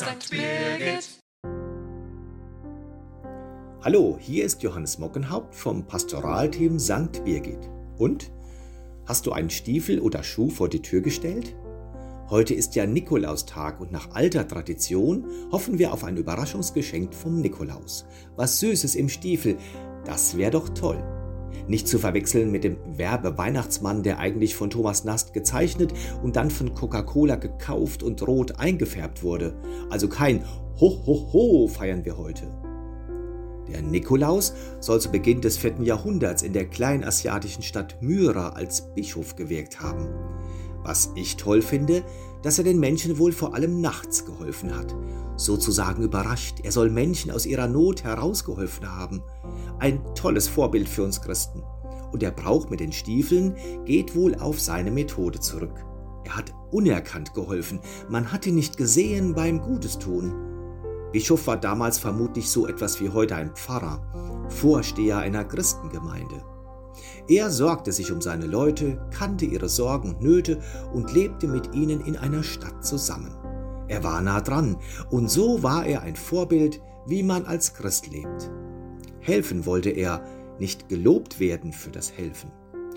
St. Birgit. Hallo, hier ist Johannes Mockenhaupt vom Pastoralteam St. Birgit. Und? Hast du einen Stiefel oder Schuh vor die Tür gestellt? Heute ist ja Nikolaustag und nach alter Tradition hoffen wir auf ein Überraschungsgeschenk vom Nikolaus. Was Süßes im Stiefel, das wäre doch toll. Nicht zu verwechseln mit dem Werbe-Weihnachtsmann, der eigentlich von Thomas Nast gezeichnet und dann von Coca-Cola gekauft und rot eingefärbt wurde. Also kein Ho, ho, ho feiern wir heute. Der Nikolaus soll zu Beginn des 4. Jahrhunderts in der kleinasiatischen Stadt Myra als Bischof gewirkt haben. Was ich toll finde, dass er den Menschen wohl vor allem nachts geholfen hat. Sozusagen überrascht, er soll Menschen aus ihrer Not herausgeholfen haben. Ein tolles Vorbild für uns Christen. Und der Brauch mit den Stiefeln geht wohl auf seine Methode zurück. Er hat unerkannt geholfen, man hat ihn nicht gesehen beim Gutes tun. Bischof war damals vermutlich so etwas wie heute ein Pfarrer, Vorsteher einer Christengemeinde. Er sorgte sich um seine Leute, kannte ihre Sorgen und Nöte und lebte mit ihnen in einer Stadt zusammen. Er war nah dran und so war er ein Vorbild, wie man als Christ lebt. Helfen wollte er, nicht gelobt werden für das Helfen.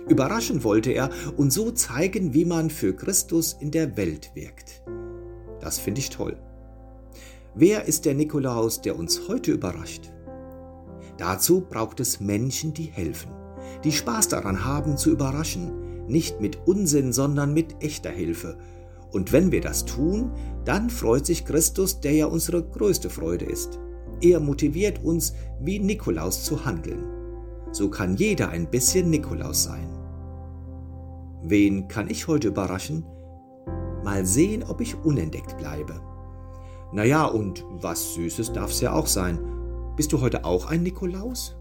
Überraschen wollte er und so zeigen, wie man für Christus in der Welt wirkt. Das finde ich toll. Wer ist der Nikolaus, der uns heute überrascht? Dazu braucht es Menschen, die helfen, die Spaß daran haben zu überraschen, nicht mit Unsinn, sondern mit echter Hilfe. Und wenn wir das tun, dann freut sich Christus, der ja unsere größte Freude ist. Er motiviert uns, wie Nikolaus zu handeln. So kann jeder ein bisschen Nikolaus sein. Wen kann ich heute überraschen? Mal sehen, ob ich unentdeckt bleibe. Naja, und was Süßes darf's ja auch sein. Bist du heute auch ein Nikolaus?